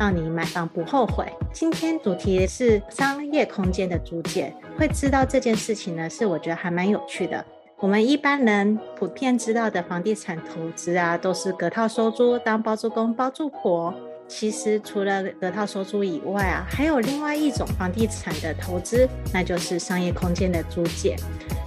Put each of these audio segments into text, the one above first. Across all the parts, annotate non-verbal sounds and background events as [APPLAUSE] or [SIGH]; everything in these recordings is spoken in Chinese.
让你买房不后悔。今天主题是商业空间的租借，会知道这件事情呢，是我觉得还蛮有趣的。我们一般人普遍知道的房地产投资啊，都是隔套收租，当包租公包租婆。其实除了得套收租以外啊，还有另外一种房地产的投资，那就是商业空间的租借。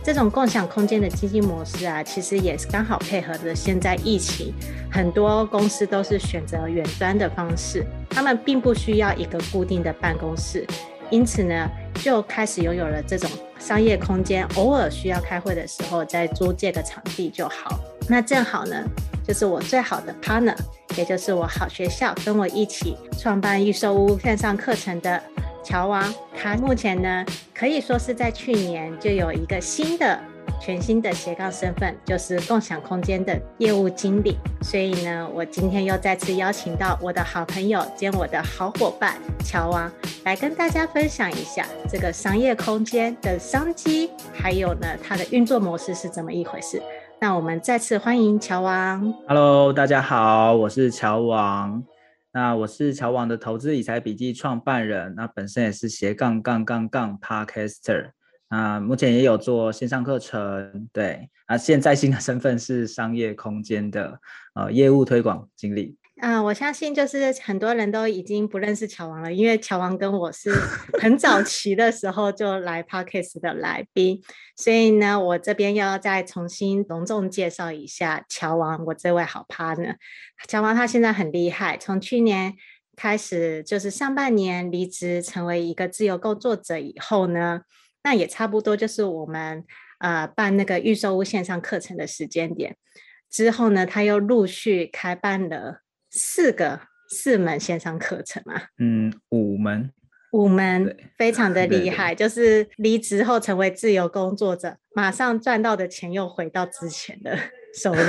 这种共享空间的经济模式啊，其实也是刚好配合着现在疫情，很多公司都是选择远端的方式，他们并不需要一个固定的办公室，因此呢，就开始拥有了这种商业空间，偶尔需要开会的时候再租借个场地就好。那正好呢，就是我最好的 partner，也就是我好学校跟我一起创办预售屋线上课程的乔王，他目前呢可以说是在去年就有一个新的全新的斜杠身份，就是共享空间的业务经理。所以呢，我今天又再次邀请到我的好朋友兼我的好伙伴乔王，来跟大家分享一下这个商业空间的商机，还有呢它的运作模式是怎么一回事。那我们再次欢迎乔王。Hello，大家好，我是乔王。那我是乔王的投资理财笔记创办人，那本身也是斜杠杠杠杠 Podcaster。那目前也有做线上课程，对。啊现在新的身份是商业空间的呃业务推广经理。嗯、呃，我相信就是很多人都已经不认识乔王了，因为乔王跟我是很早 [LAUGHS] 期的时候就来 Parkes 的来宾，所以呢，我这边要再重新隆重介绍一下乔王，我这位好 partner。乔王他现在很厉害，从去年开始就是上半年离职成为一个自由工作者以后呢，那也差不多就是我们呃办那个预售屋线上课程的时间点之后呢，他又陆续开办了。四个四门线上课程嘛，嗯，五门，五门，非常的厉害。就是离职后成为自由工作者，马上赚到的钱又回到之前的 [LAUGHS] 收入。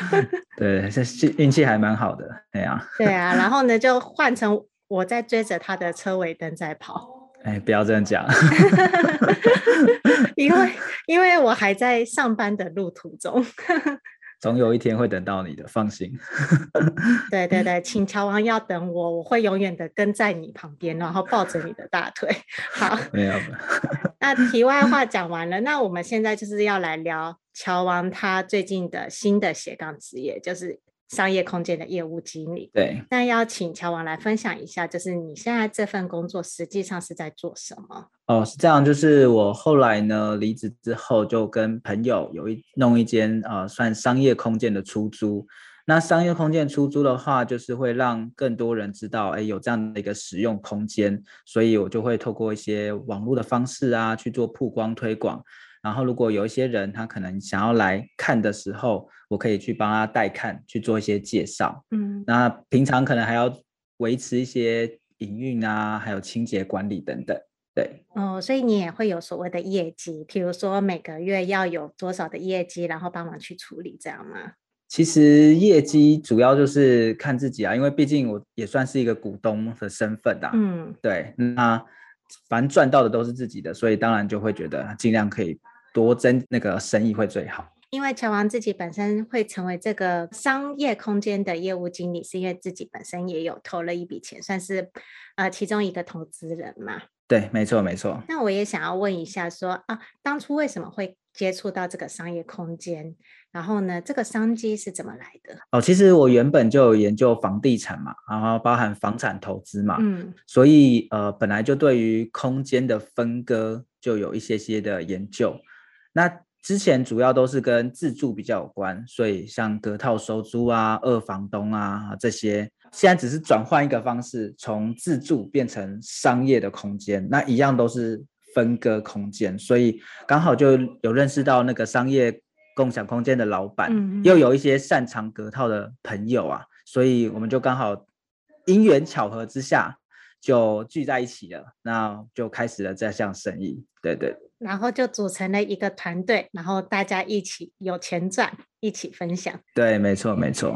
[LAUGHS] 对，这运气还蛮好的，对啊。对啊，然后呢，就换成我在追着他的车尾灯在跑。哎，不要这样讲，[LAUGHS] 因为因为我还在上班的路途中。总有一天会等到你的，放心。[LAUGHS] 对对对，请乔王要等我，我会永远的跟在你旁边，然后抱着你的大腿。[LAUGHS] 好，没有。那题外话讲完了，那我们现在就是要来聊乔王他最近的新的斜杠职业，就是。商业空间的业务经理，对，那要请乔王来分享一下，就是你现在这份工作实际上是在做什么？哦，是这样，就是我后来呢离职之后，就跟朋友有一弄一间呃算商业空间的出租。那商业空间出租的话，就是会让更多人知道，哎，有这样的一个使用空间，所以我就会透过一些网络的方式啊去做曝光推广。然后，如果有一些人他可能想要来看的时候，我可以去帮他带看，去做一些介绍。嗯，那平常可能还要维持一些营运啊，还有清洁管理等等。对，哦，所以你也会有所谓的业绩，譬如说每个月要有多少的业绩，然后帮忙去处理，这样吗？其实业绩主要就是看自己啊，因为毕竟我也算是一个股东的身份啊。嗯，对，那反正赚到的都是自己的，所以当然就会觉得尽量可以。多争那个生意会最好，因为乔王自己本身会成为这个商业空间的业务经理，是因为自己本身也有投了一笔钱，算是呃其中一个投资人嘛。对，没错没错。那我也想要问一下说，说啊，当初为什么会接触到这个商业空间？然后呢，这个商机是怎么来的？哦，其实我原本就有研究房地产嘛，然后包含房产投资嘛，嗯，所以呃本来就对于空间的分割就有一些些的研究。那之前主要都是跟自住比较有关，所以像隔套收租啊、二房东啊这些，现在只是转换一个方式，从自住变成商业的空间，那一样都是分割空间，所以刚好就有认识到那个商业共享空间的老板，嗯、又有一些擅长隔套的朋友啊，所以我们就刚好因缘巧合之下就聚在一起了，那就开始了这项生意，对对。然后就组成了一个团队，然后大家一起有钱赚，一起分享。对，没错，没错。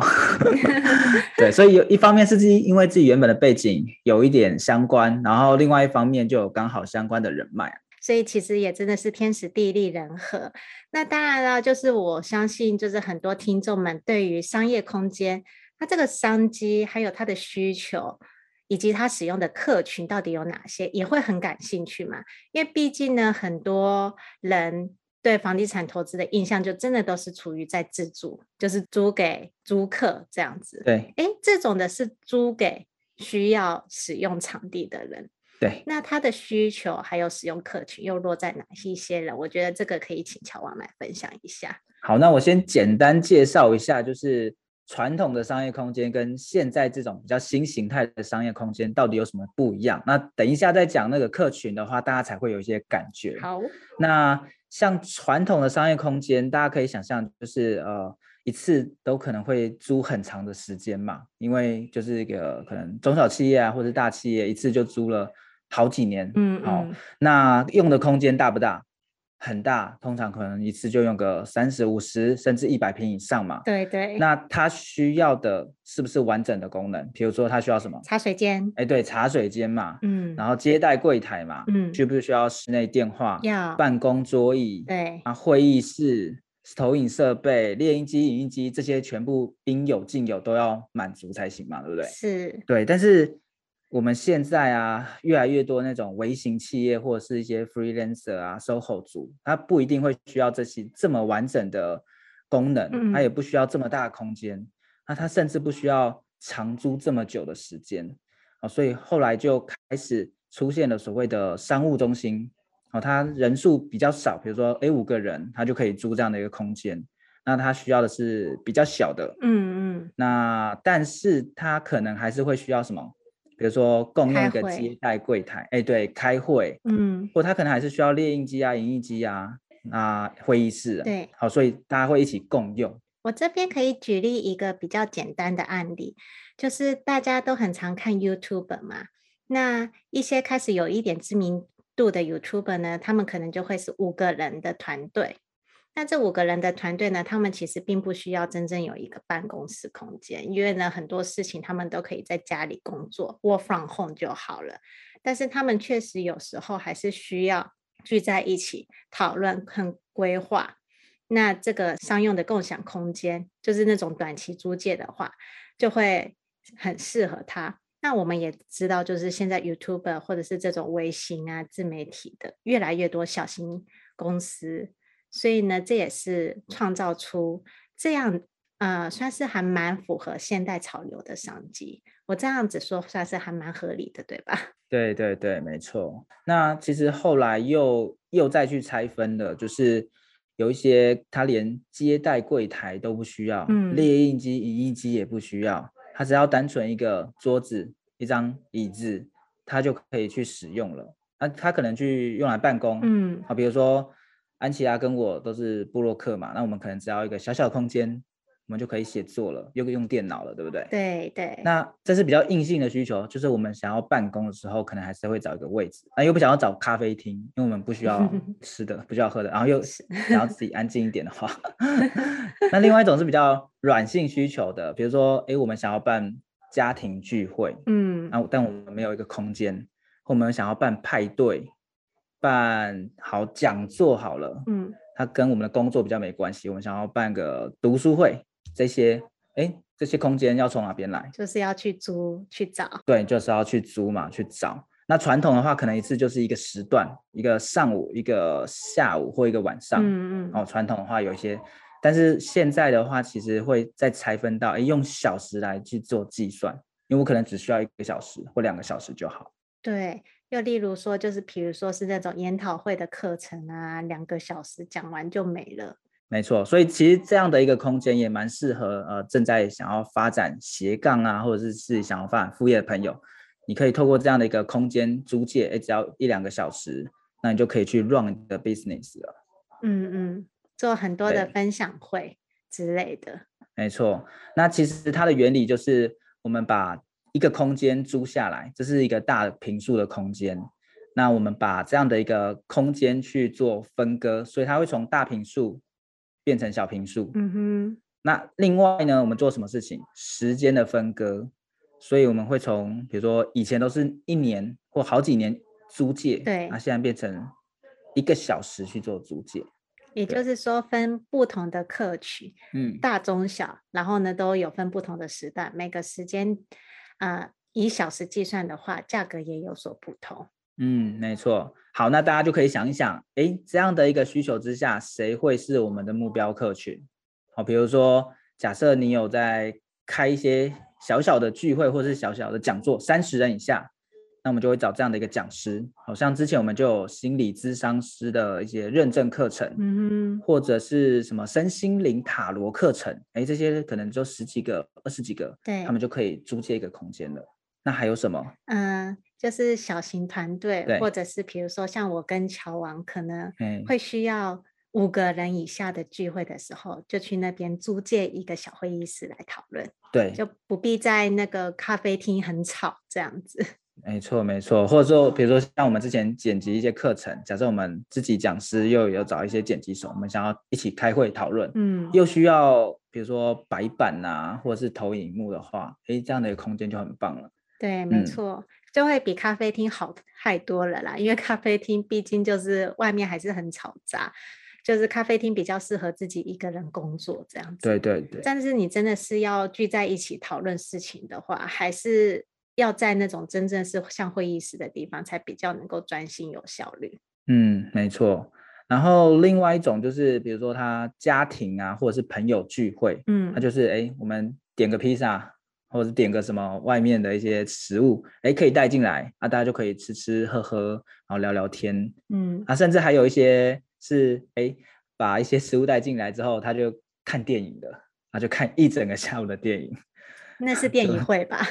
[LAUGHS] 对，所以有一方面是自己因为自己原本的背景有一点相关，然后另外一方面就有刚好相关的人脉，所以其实也真的是天时地利人和。那当然了，就是我相信，就是很多听众们对于商业空间，它这个商机还有它的需求。以及他使用的客群到底有哪些，也会很感兴趣嘛？因为毕竟呢，很多人对房地产投资的印象就真的都是处于在自住，就是租给租客这样子。对，哎，这种的是租给需要使用场地的人。对，那他的需求还有使用客群又落在哪一些人？我觉得这个可以请乔王来分享一下。好，那我先简单介绍一下，就是。传统的商业空间跟现在这种比较新形态的商业空间到底有什么不一样？那等一下再讲那个客群的话，大家才会有一些感觉。好，那像传统的商业空间，大家可以想象，就是呃一次都可能会租很长的时间嘛，因为就是一个可能中小企业啊或者大企业一次就租了好几年。嗯，嗯，好，那用的空间大不大？很大，通常可能一次就用个三十五十甚至一百平以上嘛。对对。那它需要的是不是完整的功能？比如说它需要什么？茶水间。哎，对，茶水间嘛。嗯。然后接待柜台嘛。嗯。需不需要室内电话？要。办公桌椅。对。啊，会议室、投影设备、猎鹰机、影音机这些全部应有尽有都要满足才行嘛，对不对？是。对，但是。我们现在啊，越来越多那种微型企业或者是一些 freelancer 啊，SOHO 族，他不一定会需要这些这么完整的功能，他也不需要这么大的空间，那他甚至不需要长租这么久的时间，啊，所以后来就开始出现了所谓的商务中心，哦，他人数比较少，比如说诶五个人，他就可以租这样的一个空间，那他需要的是比较小的，嗯嗯，那但是他可能还是会需要什么？比如说共用一个接待柜台，哎，对，开会，嗯，或他可能还是需要列印机啊、影印机啊，那会议室，对，好，所以大家会一起共用。我这边可以举例一个比较简单的案例，就是大家都很常看 YouTube 嘛，那一些开始有一点知名度的 YouTuber 呢，他们可能就会是五个人的团队。那这五个人的团队呢，他们其实并不需要真正有一个办公室空间，因为呢，很多事情他们都可以在家里工作，work from home 就好了。但是他们确实有时候还是需要聚在一起讨论和规划。那这个商用的共享空间，就是那种短期租借的话，就会很适合他。那我们也知道，就是现在 YouTuber 或者是这种微信啊自媒体的越来越多小型公司。所以呢，这也是创造出这样呃，算是还蛮符合现代潮流的商机。我这样子说算是还蛮合理的，对吧？[LAUGHS] 对对对，没错。那其实后来又又再去拆分的，就是有一些他连接待柜台都不需要，嗯，列印机、影印机也不需要，他只要单纯一个桌子、一张椅子，他就可以去使用了。那他可能去用来办公，嗯，好，比如说。安琪拉跟我都是部落客嘛，那我们可能只要一个小小的空间，我们就可以写作了，又可以用电脑了，对不对？对对。那这是比较硬性的需求，就是我们想要办公的时候，可能还是会找一个位置，那又不想要找咖啡厅，因为我们不需要 [LAUGHS] 吃的，不需要喝的，然后又想要自己安静一点的话，[LAUGHS] 那另外一种是比较软性需求的，比如说，哎，我们想要办家庭聚会，嗯，然后但我们没有一个空间，或我们想要办派对。办好讲座好了，嗯，它跟我们的工作比较没关系。我们想要办个读书会，这些，哎，这些空间要从哪边来？就是要去租去找。对，就是要去租嘛，去找。那传统的话，可能一次就是一个时段，一个上午，一个下午或一个晚上。嗯嗯。哦，传统的话有一些，但是现在的话，其实会再拆分到，哎，用小时来去做计算，因为我可能只需要一个小时或两个小时就好。对。就例如说，就是比如说是那种研讨会的课程啊，两个小时讲完就没了。没错，所以其实这样的一个空间也蛮适合呃正在想要发展斜杠啊，或者是是想要发展副业的朋友，你可以透过这样的一个空间租借，哎，只要一两个小时，那你就可以去 run 你的 business 了。嗯嗯，做很多的分享会之类的。没错，那其实它的原理就是我们把。一个空间租下来，这是一个大平数的空间。那我们把这样的一个空间去做分割，所以它会从大平数变成小平数。嗯哼。那另外呢，我们做什么事情？时间的分割，所以我们会从比如说以前都是一年或好几年租借，对，那现在变成一个小时去做租借。也就是说，分不同的客群，嗯，大中小，然后呢都有分不同的时段，每个时间，啊，以小时计算的话，价格也有所不同。嗯，没错。好，那大家就可以想一想，诶，这样的一个需求之下，谁会是我们的目标客群？好，比如说，假设你有在开一些小小的聚会，或是小小的讲座，三十人以下。那我们就会找这样的一个讲师，好像之前我们就有心理咨商师的一些认证课程，嗯，或者是什么身心灵塔罗课程，哎，这些可能就十几个、二十几个，对，他们就可以租借一个空间了。那还有什么？嗯，就是小型团队，或者是比如说像我跟乔王，可能会需要五个人以下的聚会的时候，就去那边租借一个小会议室来讨论，对，就不必在那个咖啡厅很吵这样子。没错，没错，或者说，比如说像我们之前剪辑一些课程，假设我们自己讲师又有找一些剪辑手，我们想要一起开会讨论，嗯，又需要比如说白板啊，或者是投影幕的话，哎，这样的一个空间就很棒了。对，没错，嗯，就会比咖啡厅好太多了啦。因为咖啡厅毕竟就是外面还是很嘈杂，就是咖啡厅比较适合自己一个人工作这样子。对对对。但是你真的是要聚在一起讨论事情的话，还是。要在那种真正是像会议室的地方，才比较能够专心有效率。嗯，没错。然后另外一种就是，比如说他家庭啊，或者是朋友聚会，嗯，他就是哎，我们点个披萨，或者是点个什么外面的一些食物，哎，可以带进来，啊，大家就可以吃吃喝喝，然后聊聊天，嗯，啊，甚至还有一些是哎，把一些食物带进来之后，他就看电影的，他就看一整个下午的电影。那是电影会吧？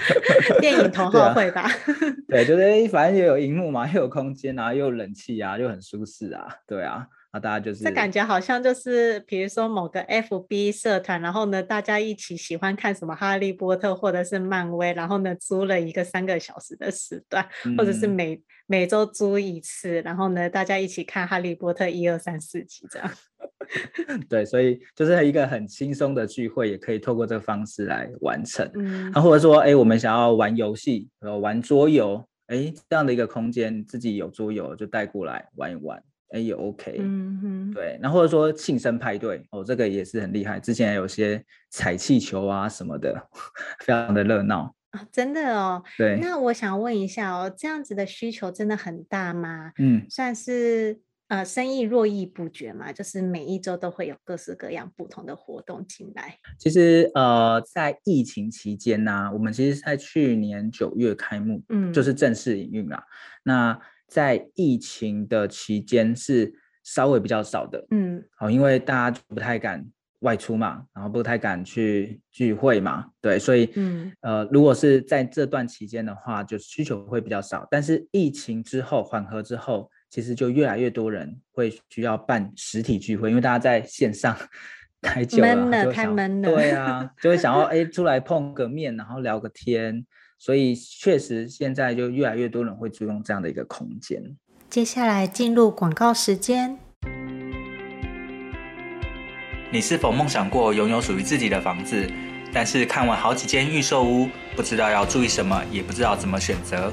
[LAUGHS] 电影同好会吧？[LAUGHS] 对，就是反正也有荧幕嘛，又有空间啊，又有冷气啊，又很舒适啊，对啊，那大家就是这感觉好像就是，比如说某个 FB 社团，然后呢，大家一起喜欢看什么哈利波特或者是漫威，然后呢，租了一个三个小时的时段，嗯、或者是每每周租一次，然后呢，大家一起看哈利波特一二三四集这样。[LAUGHS] 对，所以就是一个很轻松的聚会，也可以透过这个方式来完成。嗯，啊，或者说，哎，我们想要玩游戏，呃，玩桌游，哎，这样的一个空间，自己有桌游就带过来玩一玩，哎，也 OK。嗯哼，对，那或者说庆生派对，哦，这个也是很厉害。之前有些踩气球啊什么的，[LAUGHS] 非常的热闹啊，真的哦。对，那我想问一下哦，这样子的需求真的很大吗？嗯，算是。呃，生意络绎不绝嘛，就是每一周都会有各式各样不同的活动进来。其实，呃，在疫情期间呢、啊，我们其实在去年九月开幕，嗯，就是正式营运啦。那在疫情的期间是稍微比较少的，嗯，好，因为大家不太敢外出嘛，然后不太敢去聚会嘛，对，所以，嗯，呃，如果是在这段期间的话，就需求会比较少。但是疫情之后缓和之后。其实就越来越多人会需要办实体聚会，因为大家在线上 [LAUGHS] 太久了，闷了，太闷了。对啊，就会想要 [LAUGHS] 哎出来碰个面，然后聊个天。所以确实现在就越来越多人会注重这样的一个空间。接下来进入广告时间。你是否梦想过拥有属于自己的房子？但是看完好几间预售屋，不知道要注意什么，也不知道怎么选择。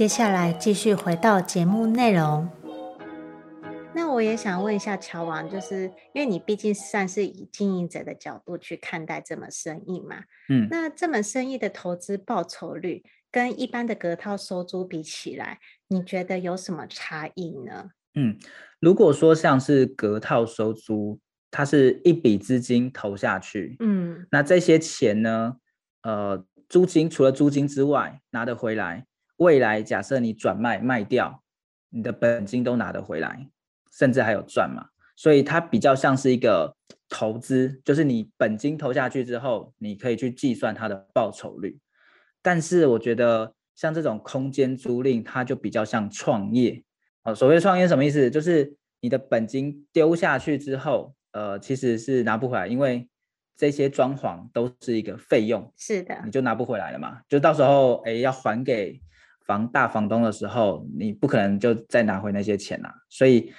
接下来继续回到节目内容。那我也想问一下乔王，就是因为你毕竟算是以经营者的角度去看待这门生意嘛，嗯，那这门生意的投资报酬率跟一般的隔套收租比起来，你觉得有什么差异呢？嗯，如果说像是隔套收租，它是一笔资金投下去，嗯，那这些钱呢，呃，租金除了租金之外拿得回来，未来假设你转卖卖掉，你的本金都拿得回来。甚至还有赚嘛，所以它比较像是一个投资，就是你本金投下去之后，你可以去计算它的报酬率。但是我觉得像这种空间租赁，它就比较像创业。哦，所谓创业什么意思？就是你的本金丢下去之后，呃，其实是拿不回来，因为这些装潢都是一个费用，是的，你就拿不回来了嘛。就到时候哎要还给房大房东的时候，你不可能就再拿回那些钱啦，所以。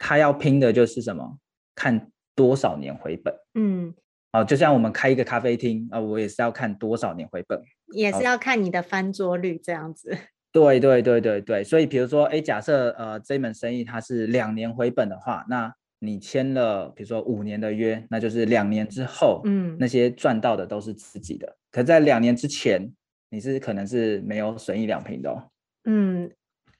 他要拼的就是什么？看多少年回本。嗯，哦，就像我们开一个咖啡厅啊，我也是要看多少年回本，也是要看你的翻桌率这样子。[LAUGHS] 对对对对对，所以比如说，哎，假设呃这门生意它是两年回本的话，那你签了比如说五年的约，那就是两年之后，嗯，那些赚到的都是自己的。可在两年之前，你是可能是没有损益两瓶的哦。嗯。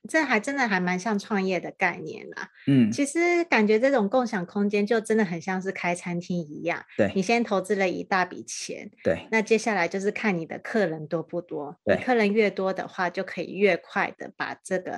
这还真的还蛮像创业的概念啦。嗯，其实感觉这种共享空间就真的很像是开餐厅一样。对，你先投资了一大笔钱，对，那接下来就是看你的客人多不多。对，客人越多的话，就可以越快的把这个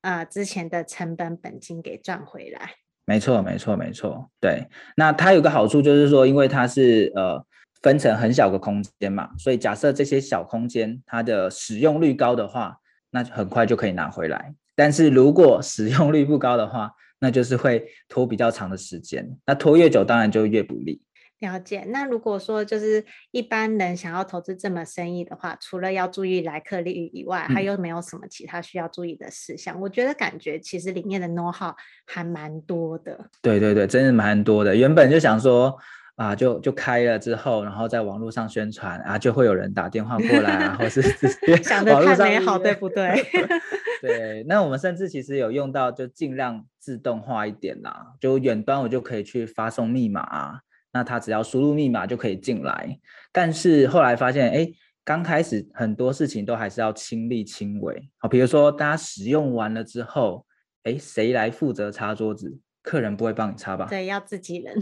啊、呃、之前的成本本金给赚回来。没错，没错，没错。对，那它有个好处就是说，因为它是呃分成很小个空间嘛，所以假设这些小空间它的使用率高的话。那很快就可以拿回来，但是如果使用率不高的话，那就是会拖比较长的时间。那拖越久，当然就越不利。了解。那如果说就是一般人想要投资这门生意的话，除了要注意来客率以外，还有没有什么其他需要注意的事项？嗯、我觉得感觉其实里面的 know how 还蛮多的。对对对，真的蛮多的。原本就想说。啊，就就开了之后，然后在网络上宣传啊，就会有人打电话过来啊，或是 [LAUGHS] 想得太美好，对不对？[LAUGHS] 对，那我们甚至其实有用到，就尽量自动化一点啦，就远端我就可以去发送密码啊，那他只要输入密码就可以进来。但是后来发现，哎，刚开始很多事情都还是要亲力亲为。好，比如说大家使用完了之后，哎，谁来负责擦桌子？客人不会帮你擦吧？对，要自己人。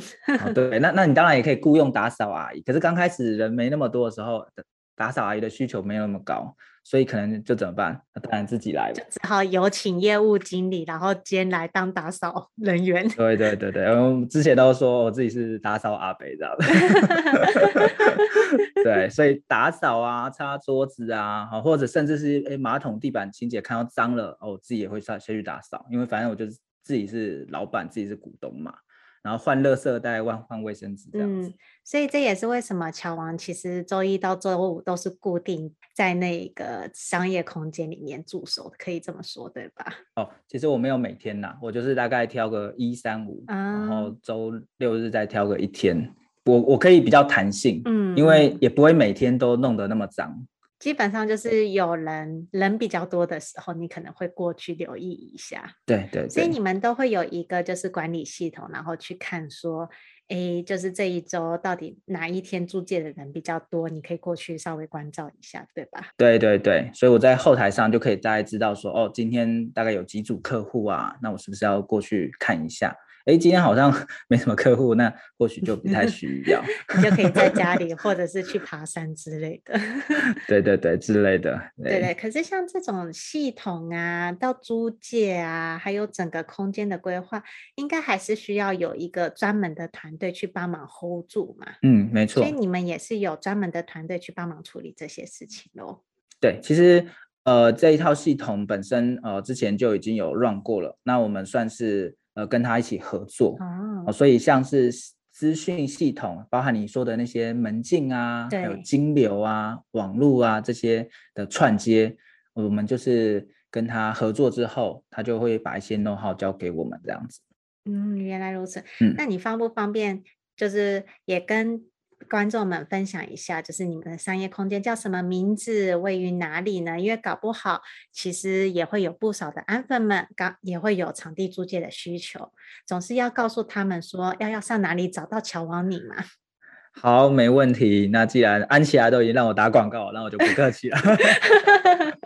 哦、对，那那你当然也可以雇佣打扫阿姨。可是刚开始人没那么多的时候，打扫阿姨的需求没有那么高。所以可能就怎么办？那当然自己来，就只好有请业务经理，然后兼来当打扫人员。对对对对，我之前都说我自己是打扫阿北，这样 [LAUGHS] [LAUGHS] 对，所以打扫啊、擦桌子啊，或者甚至是诶马桶、地板清洁，看到脏了，哦，我自己也会下下去打扫，因为反正我就是自己是老板，自己是股东嘛。然后换垃圾袋，换换卫生纸这样子。嗯，所以这也是为什么乔王其实周一到周五都是固定在那个商业空间里面驻守，可以这么说对吧？哦，其实我没有每天呐，我就是大概挑个一三五，然后周六日再挑个一天，我我可以比较弹性，嗯，因为也不会每天都弄得那么脏。基本上就是有人人比较多的时候，你可能会过去留意一下。对对，对。所以你们都会有一个就是管理系统，然后去看说，哎，就是这一周到底哪一天租借的人比较多，你可以过去稍微关照一下，对吧？对对对。所以我在后台上就可以大概知道说，哦，今天大概有几组客户啊，那我是不是要过去看一下？哎，今天好像 [LAUGHS] 没什么客户，那或许就不太需 [LAUGHS] 要，你就可以在家里，[LAUGHS] 或者是去爬山之类的。对对对，之类的。对对，可是像这种系统啊，到租借啊，还有整个空间的规划，应该还是需要有一个专门的团队去帮忙 hold 住嘛。嗯，没错。所以你们也是有专门的团队去帮忙处理这些事情喽。对，其实呃，这一套系统本身呃之前就已经有 run 过了，那我们算是。呃，跟他一起合作，哦，所以像是资讯系统，包含你说的那些门禁啊，还有金流啊、网络啊这些的串接，我们就是跟他合作之后，他就会把一些 know how 交给我们这样子。嗯，原来如此。嗯，那你方不方便，就是也跟观众们分享一下，就是你们的商业空间叫什么名字，位于哪里呢？因为搞不好其实也会有不少的安粉们，刚也会有场地租借的需求，总是要告诉他们说要要上哪里找到乔王你嘛。好，没问题。那既然安琪拉都已经让我打广告，那我就不客气了。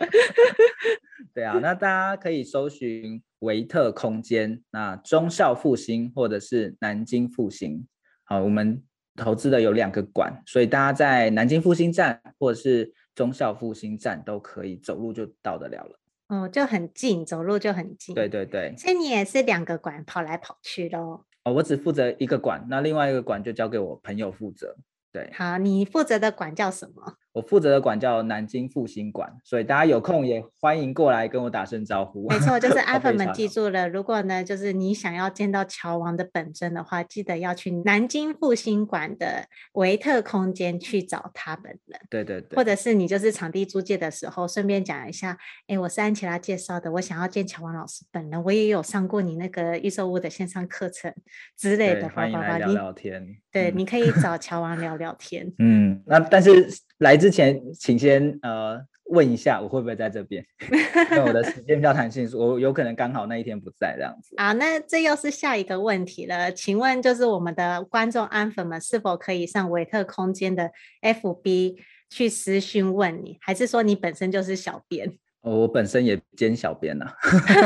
[LAUGHS] 对啊，那大家可以搜寻维特空间，那忠孝复兴或者是南京复兴。好，我们。投资的有两个馆，所以大家在南京复兴站或者是忠孝复兴站都可以走路就到得了了。哦，就很近，走路就很近。对对对。所以你也是两个馆跑来跑去咯。哦，我只负责一个馆，那另外一个馆就交给我朋友负责。对。好，你负责的馆叫什么？我负责的馆叫南京复兴馆，所以大家有空也欢迎过来跟我打声招呼。没错，就是阿粉们记住了，如果呢，就是你想要见到乔王的本尊的话，记得要去南京复兴馆的维特空间去找他本人。对对对，或者是你就是场地租借的时候，顺便讲一下，哎，我是安琪拉介绍的，我想要见乔王老师本人，我也有上过你那个预售屋的线上课程之类的，欢迎来聊聊天。对，你可以找乔王聊聊天。嗯，那但是。来之前，请先呃问一下，我会不会在这边？[LAUGHS] 因为我的时间比较弹性，我有可能刚好那一天不在这样子。啊，那这又是下一个问题了。请问，就是我们的观众安粉们是否可以上维特空间的 FB 去私讯问你，还是说你本身就是小编？我本身也兼小编呐，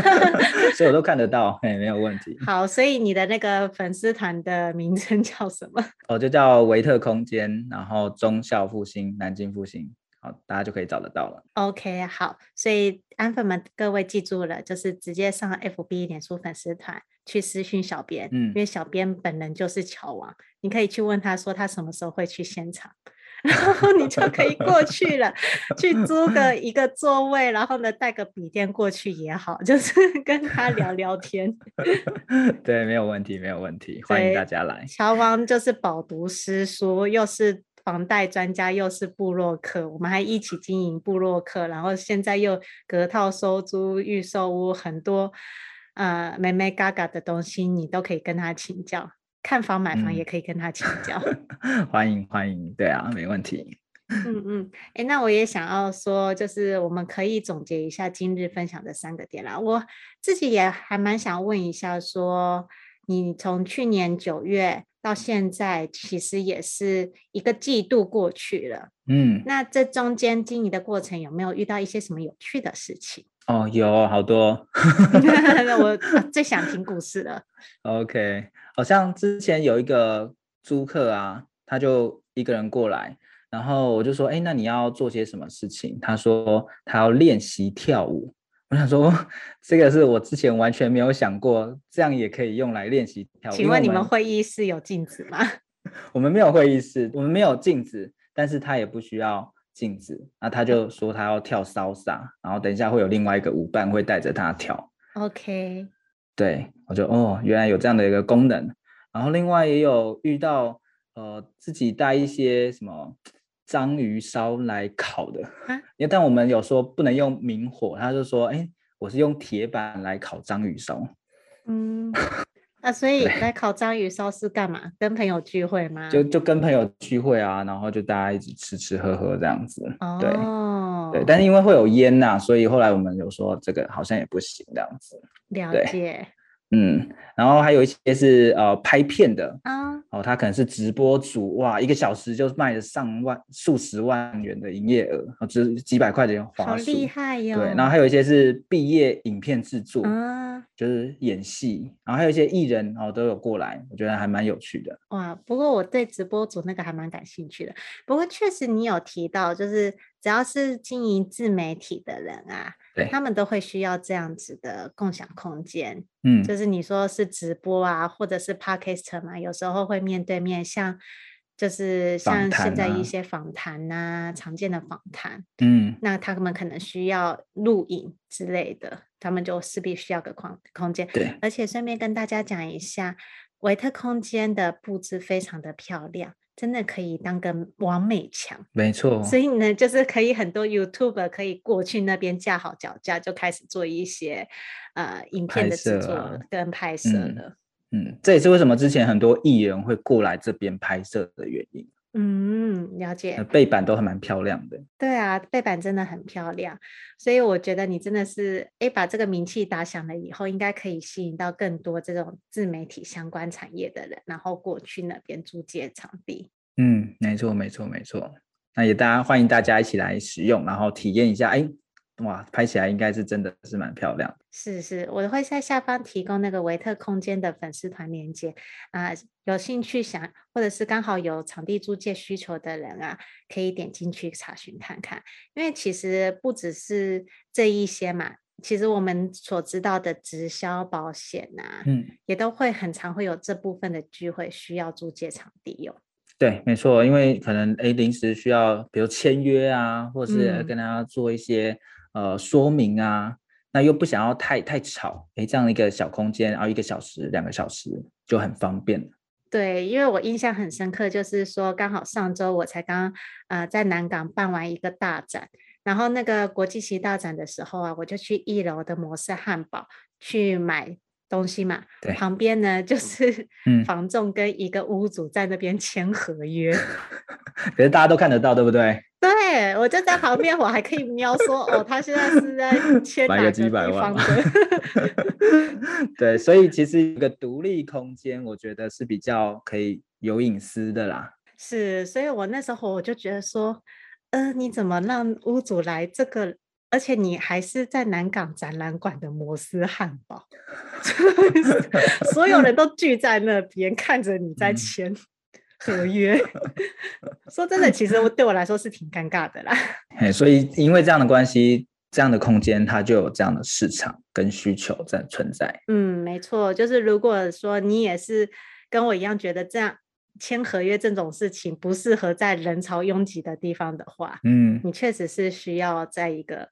[LAUGHS] 所以我都看得到，嘿，没有问题。好，所以你的那个粉丝团的名称叫什么？[LAUGHS] 哦，就叫维特空间，然后中孝复兴、南京复兴，好，大家就可以找得到了。OK，好，所以安粉们各位记住了，就是直接上 FB 脸书粉丝团去私讯小编，嗯，因为小编本人就是乔王，你可以去问他说他什么时候会去现场。然后你就可以过去了，去租个 [LAUGHS] 一个座位，然后呢带个笔电过去也好，就是 [LAUGHS] 跟他聊聊天。[LAUGHS] 对，没有问题，没有问题，欢迎大家来。乔王就是饱读诗书，又是房贷专家，又是布洛克，我们还一起经营布洛克，然后现在又隔套收租、预售屋，很多呃美美嘎嘎的东西，你都可以跟他请教。看房买房也可以跟他请教，嗯、[LAUGHS] 欢迎欢迎，对啊，没问题。嗯嗯，哎，那我也想要说，就是我们可以总结一下今日分享的三个点啦。我自己也还蛮想问一下说，说你从去年九月到现在，其实也是一个季度过去了，嗯，那这中间经营的过程有没有遇到一些什么有趣的事情？哦，有好多，[LAUGHS] 我最想听故事了。OK。好像之前有一个租客啊，他就一个人过来，然后我就说，哎，那你要做些什么事情？他说他要练习跳舞。我想说，这个是我之前完全没有想过，这样也可以用来练习跳舞。请问你们会议室有镜子吗？[LAUGHS] 我们没有会议室，我们没有镜子，但是他也不需要镜子。那他就说他要跳 salsa，然后等一下会有另外一个舞伴会带着他跳。OK，对，我就哦，原来有这样的一个功能。然后另外也有遇到呃自己带一些什么。章鱼烧来烤的，[LAUGHS] 因为但我们有说不能用明火，他就说，哎，我是用铁板来烤章鱼烧。嗯，那所以来烤章鱼烧是干嘛？跟朋友聚会吗？就就跟朋友聚会啊，然后就大家一起吃吃喝喝这样子。哦，对，对，但是因为会有烟呐、啊，所以后来我们有说这个好像也不行这样子。了解。嗯，然后还有一些是呃拍片的啊，哦，他可能是直播主，哇，一个小时就卖了上万、数十万元的营业额，哦，只几百块钱花，好厉害哟。对，然后还有一些是毕业影片制作啊，就是演戏，然后还有一些艺人哦都有过来，我觉得还蛮有趣的。哇，不过我对直播主那个还蛮感兴趣的。不过确实你有提到，就是只要是经营自媒体的人啊。对，他们都会需要这样子的共享空间，嗯，就是你说是直播啊，或者是 podcast 嘛，有时候会面对面，像就是像现在一些访谈呐、啊，常见的访谈，嗯，那他们可能需要录影之类的，他们就势必需要个空空间，对，而且顺便跟大家讲一下，维特空间的布置非常的漂亮。真的可以当个王美墙，没错。所以呢，就是可以很多 YouTuber 可以过去那边架好脚架，就开始做一些呃影片的制作跟拍摄了。嗯，这也是为什么之前很多艺人会过来这边拍摄的原因。嗯，了解。背板都还蛮漂亮的。对啊，背板真的很漂亮，所以我觉得你真的是，哎，把这个名气打响了以后，应该可以吸引到更多这种自媒体相关产业的人，然后过去那边租借场地。嗯，没错，没错，没错。那也大家欢迎大家一起来使用，然后体验一下，哎。哇，拍起来应该是真的是蛮漂亮的。是是，我会在下方提供那个维特空间的粉丝团链接啊，呃，有兴趣想或者是刚好有场地租借需求的人啊，可以点进去查询看看。因为其实不只是这一些嘛，其实我们所知道的直销保险啊，嗯，也都会很常会有这部分的聚会需要租借场地用。对，没错，因为可能诶临时需要，比如签约啊，或者是跟大家做一些。嗯呃，说明啊，那又不想要太太吵，诶，这样一个小空间，然后一个小时、两个小时就很方便。对，因为我印象很深刻，就是说刚好上周我才刚呃在南港办完一个大展，然后那个国际席大展的时候啊，我就去一楼的摩斯汉堡去买东西嘛，旁边呢就是房仲跟一个屋主在那边签合约，嗯、可是大家都看得到，对不对？对，我就在旁边，我还可以瞄说，哦，他现在是在签哪个地方的？[LAUGHS] 对，所以其实一个独立空间，我觉得是比较可以有隐私的啦。是，所以我那时候我就觉得说，呃，你怎么让屋主来这个？而且你还是在南港展览馆的摩斯汉堡 [LAUGHS] [LAUGHS] 所有人都聚在那边看着你在签合约。[LAUGHS] 说真的，其实对我来说是挺尴尬的啦。[LAUGHS] 所以因为这样的关系，这样的空间它就有这样的市场跟需求在存在。嗯，没错，就是如果说你也是跟我一样觉得这样。签合约这种事情不适合在人潮拥挤的地方的话，嗯，你确实是需要在一个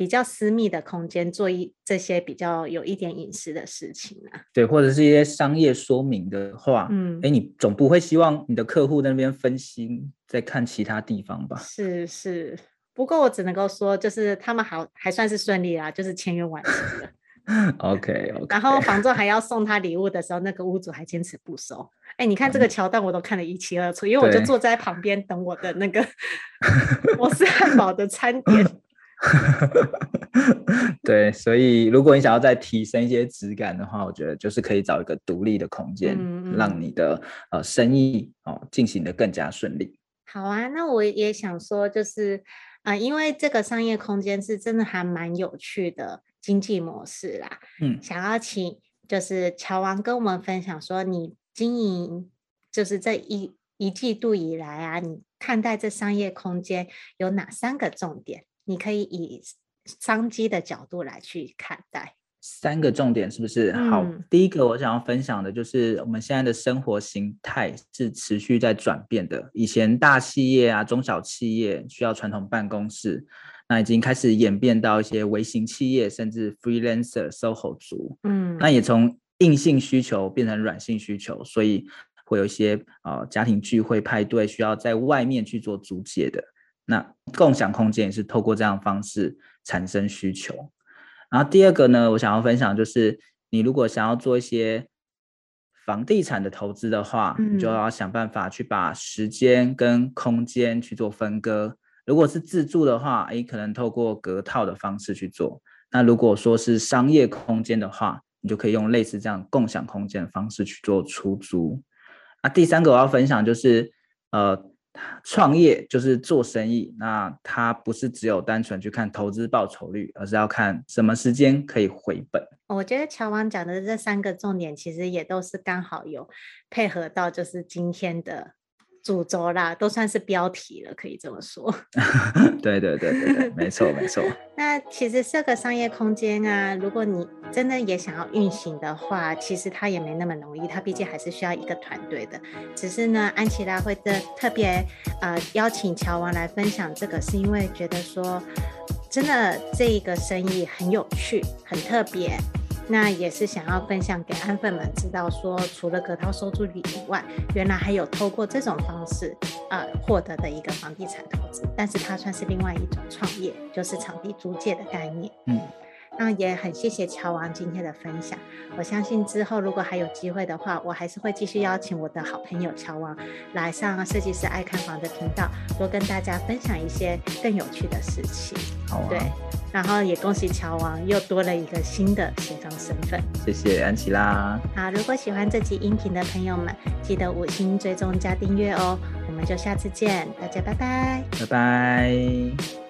比较私密的空间做一这些比较有一点隐私的事情啊。对，或者是一些商业说明的话，嗯，哎，你总不会希望你的客户在那边分心在看其他地方吧？是是，不过我只能够说，就是他们好还算是顺利啦，就是签约完成了。[LAUGHS] [LAUGHS] OK 然后房仲还要送他礼物的时候，那个屋主还坚持不收。哎，你看这个桥段，我都看得一清二楚，因为我就坐在旁边等我的那个 [LAUGHS] 我是汉堡的餐点。[LAUGHS] 对，所以如果你想要再提升一些质感的话，我觉得就是可以找一个独立的空间，嗯嗯让你的呃生意哦进行的更加顺利。好啊，那我也想说，就是啊、呃，因为这个商业空间是真的还蛮有趣的。经济模式啦，嗯，想要请就是乔王跟我们分享说，你经营就是这一一季度以来啊，你看待这商业空间有哪三个重点？你可以以商机的角度来去看待。三个重点是不是？好，嗯、第一个我想要分享的就是我们现在的生活形态是持续在转变的。以前大企业啊、中小企业需要传统办公室，那已经开始演变到一些微型企业，甚至 freelancer、SOHO 族。嗯，那也从硬性需求变成软性需求，所以会有一些呃家庭聚会、派对需要在外面去做租借的。那共享空间也是透过这样的方式产生需求。然后第二个呢，我想要分享就是，你如果想要做一些房地产的投资的话，嗯、你就要想办法去把时间跟空间去做分割。如果是自住的话，诶，可能透过隔套的方式去做。那如果说是商业空间的话，你就可以用类似这样共享空间的方式去做出租。那第三个我要分享就是，呃。创业就是做生意，那它不是只有单纯去看投资报酬率，而是要看什么时间可以回本。我觉得乔王讲的这三个重点，其实也都是刚好有配合到，就是今天的。主轴啦，都算是标题了，可以这么说。[LAUGHS] 对对对对对，没错没错。[LAUGHS] 那其实这个商业空间啊，如果你真的也想要运行的话，其实它也没那么容易，它毕竟还是需要一个团队的。只是呢，安琪拉会的特别呃邀请乔王来分享这个，是因为觉得说，真的这一个生意很有趣，很特别。那也是想要分享给安粉们知道，说除了隔套收租率以外，原来还有透过这种方式，呃，获得的一个房地产投资，但是它算是另外一种创业，就是场地租借的概念。嗯。那也很谢谢乔王今天的分享。我相信之后如果还有机会的话，我还是会继续邀请我的好朋友乔王来上设计师爱看房的频道，多跟大家分享一些更有趣的事情。好啊。对，然后也恭喜乔王又多了一个新的斜杠身份。谢谢安琪拉。好，如果喜欢这集音频的朋友们，记得五星追踪加订阅哦。我们就下次见，大家拜拜。拜拜。